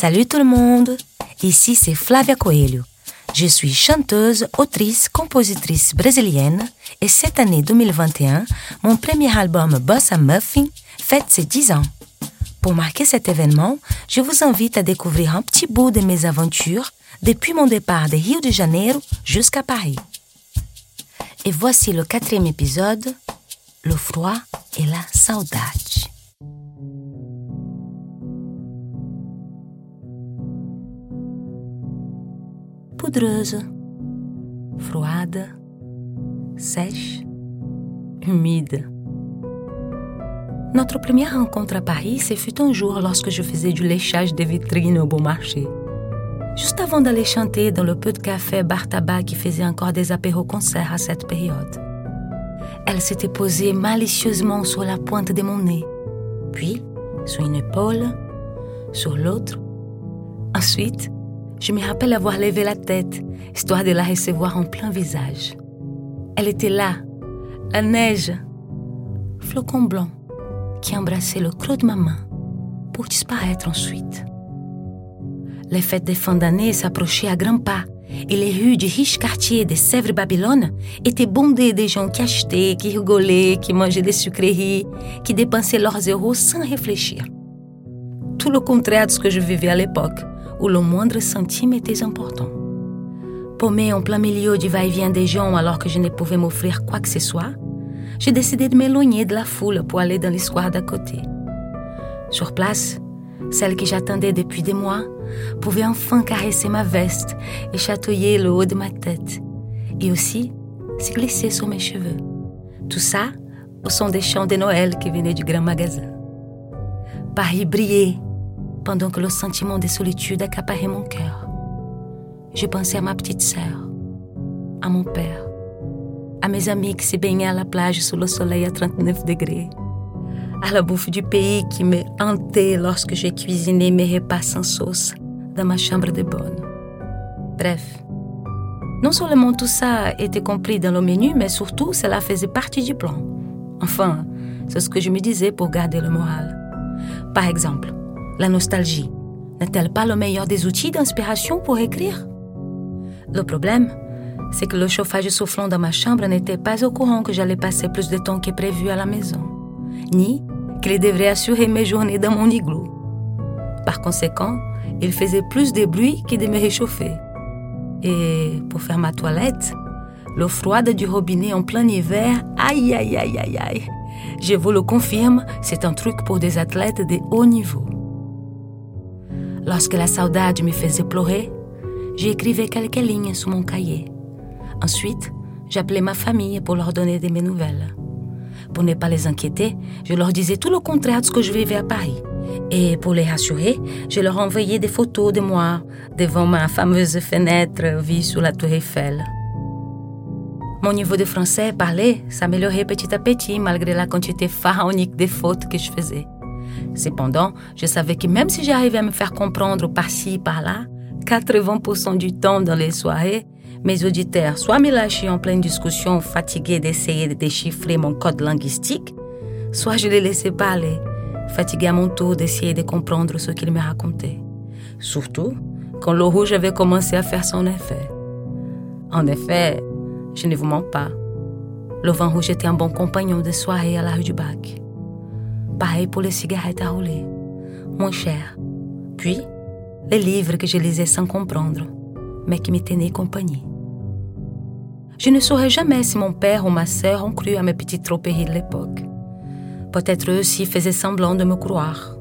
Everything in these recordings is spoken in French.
Salut tout le monde, ici c'est Flavia Coelho. Je suis chanteuse, autrice, compositrice brésilienne et cette année 2021, mon premier album Bossa Muffin fête ses 10 ans. Pour marquer cet événement, je vous invite à découvrir un petit bout de mes aventures depuis mon départ de Rio de Janeiro jusqu'à Paris. Et voici le quatrième épisode, le froid et la saudade. Poudreuse, froide, sèche, humide. Notre première rencontre à Paris, ce un jour lorsque je faisais du léchage des vitrines au bon marché. Juste avant d'aller chanter dans le peu de café bar tabac qui faisait encore des apéros-concerts à cette période. Elle s'était posée malicieusement sur la pointe de mon nez, puis sur une épaule, sur l'autre. Ensuite, je me rappelle avoir levé la tête, histoire de la recevoir en plein visage. Elle était là, la neige, flocon blanc, qui embrassait le creux de ma main pour disparaître ensuite. Les fêtes de fin d'année s'approchaient à grands pas et les rues du riche quartier de Sèvres-Babylone étaient bondées de gens qui achetaient, qui rigolaient, qui mangeaient des sucreries, qui dépensaient leurs euros sans réfléchir. Tout le contraire de ce que je vivais à l'époque, où le moindre centime était important. Paumé en plein milieu du va-et-vient des gens alors que je ne pouvais m'offrir quoi que ce soit, j'ai décidé de m'éloigner de la foule pour aller dans l'histoire d'à côté. Sur place, celle que j'attendais depuis des mois pouvait enfin caresser ma veste et chatouiller le haut de ma tête, et aussi se glisser sur mes cheveux. Tout ça au son des chants de Noël qui venaient du grand magasin. Paris brillait pendant que le sentiment de solitude accaparait mon cœur. Je pensais à ma petite sœur, à mon père, à mes amis qui se baignaient à la plage sous le soleil à 39 degrés, à la bouffe du pays qui me hantait lorsque j'ai cuisiné mes repas sans sauce dans ma chambre de bonne. Bref, non seulement tout ça était compris dans le menu, mais surtout cela faisait partie du plan. Enfin, c'est ce que je me disais pour garder le moral. Par exemple, la nostalgie n'est-elle pas le meilleur des outils d'inspiration pour écrire? Le problème, c'est que le chauffage soufflant dans ma chambre n'était pas au courant que j'allais passer plus de temps que prévu à la maison, ni qu'il devrait assurer mes journées dans mon igloo. Par conséquent, il faisait plus de bruit que de me réchauffer. Et pour faire ma toilette, l'eau froide du robinet en plein hiver, aïe aïe aïe aïe aïe. Je vous le confirme, c'est un truc pour des athlètes de haut niveau. Lorsque la saudade me faisait pleurer, j'écrivais quelques lignes sur mon cahier. Ensuite, j'appelais ma famille pour leur donner de mes nouvelles. Pour ne pas les inquiéter, je leur disais tout le contraire de ce que je vivais à Paris. Et pour les rassurer, je leur envoyais des photos de moi devant ma fameuse fenêtre vue sur la tour Eiffel. Mon niveau de français parlé s'améliorait petit à petit malgré la quantité pharaonique des fautes que je faisais. Cependant, je savais que même si j'arrivais à me faire comprendre par-ci, par-là, 80% du temps dans les soirées, mes auditeurs soit me lâchaient en pleine discussion, fatigués d'essayer de déchiffrer mon code linguistique, soit je les laissais parler, fatigué à mon tour d'essayer de comprendre ce qu'ils me racontaient. Surtout quand le rouge avait commencé à faire son effet. En effet, je ne vous mens pas. Le vin rouge était un bon compagnon de soirée à la rue du Bac. Pareil pour les cigarettes à rouler, moins cher. Puis, les livres que je lisais sans comprendre, mais qui me tenaient compagnie. Je ne saurais jamais si mon père ou ma sœur ont cru à mes petites troperies de l'époque. Peut-être eux aussi faisaient semblant de me croire,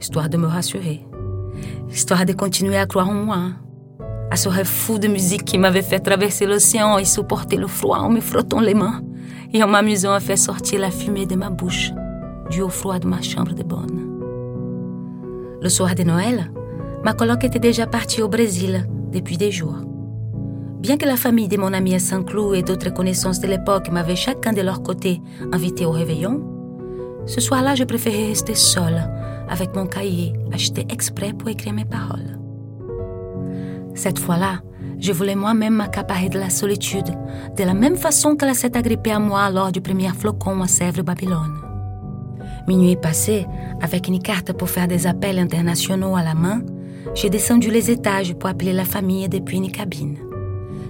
histoire de me rassurer, histoire de continuer à croire en moi, à ce rêve fou de musique qui m'avait fait traverser l'océan et supporter le froid en me frottant les mains et en m'amusant à faire sortir la fumée de ma bouche du au froid de ma chambre de bonne. Le soir de Noël, ma coloc était déjà partie au Brésil depuis des jours. Bien que la famille de mon ami à Saint-Cloud et d'autres connaissances de l'époque m'avaient chacun de leur côté invité au réveillon, ce soir-là, je préférais rester seule avec mon cahier acheté exprès pour écrire mes paroles. Cette fois-là, je voulais moi-même m'accaparer de la solitude, de la même façon qu'elle s'est agrippée à moi lors du premier flocon à Sèvres Babylone. Minuit passé, avec une carte pour faire des appels internationaux à la main, j'ai descendu les étages pour appeler la famille depuis une cabine.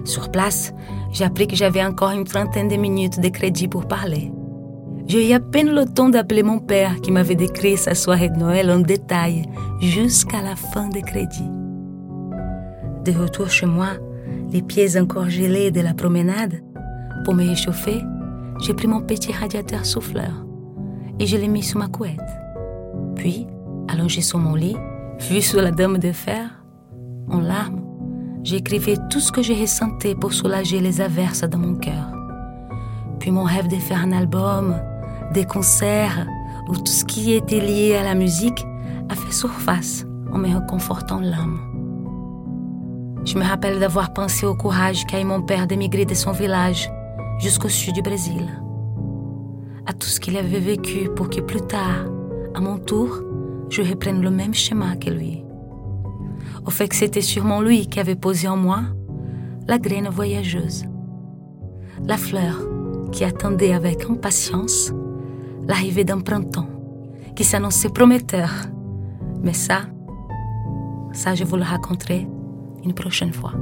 Sur place, j'ai appris que j'avais encore une trentaine de minutes de crédit pour parler. J'ai eu à peine le temps d'appeler mon père qui m'avait décrit sa soirée de Noël en détail jusqu'à la fin des crédits. De retour chez moi, les pieds encore gelés de la promenade, pour me réchauffer, j'ai pris mon petit radiateur souffleur et je l'ai mis sous ma couette. Puis, allongé sur mon lit, vu sur la dame de fer, en larmes, j'écrivais tout ce que je ressentais pour soulager les averses dans mon cœur. Puis mon rêve de faire un album, des concerts ou tout ce qui était lié à la musique a fait surface en me reconfortant l'âme. Je me rappelle d'avoir pensé au courage qu'a eu mon père d'émigrer de son village jusqu'au sud du Brésil, à tout ce qu'il avait vécu pour que plus tard, à mon tour, je reprenne le même schéma que lui. Au fait que c'était sûrement lui qui avait posé en moi la graine voyageuse, la fleur qui attendait avec impatience l'arrivée d'un printemps qui s'annonçait prometteur. Mais ça, ça je vous le raconterai une prochaine fois.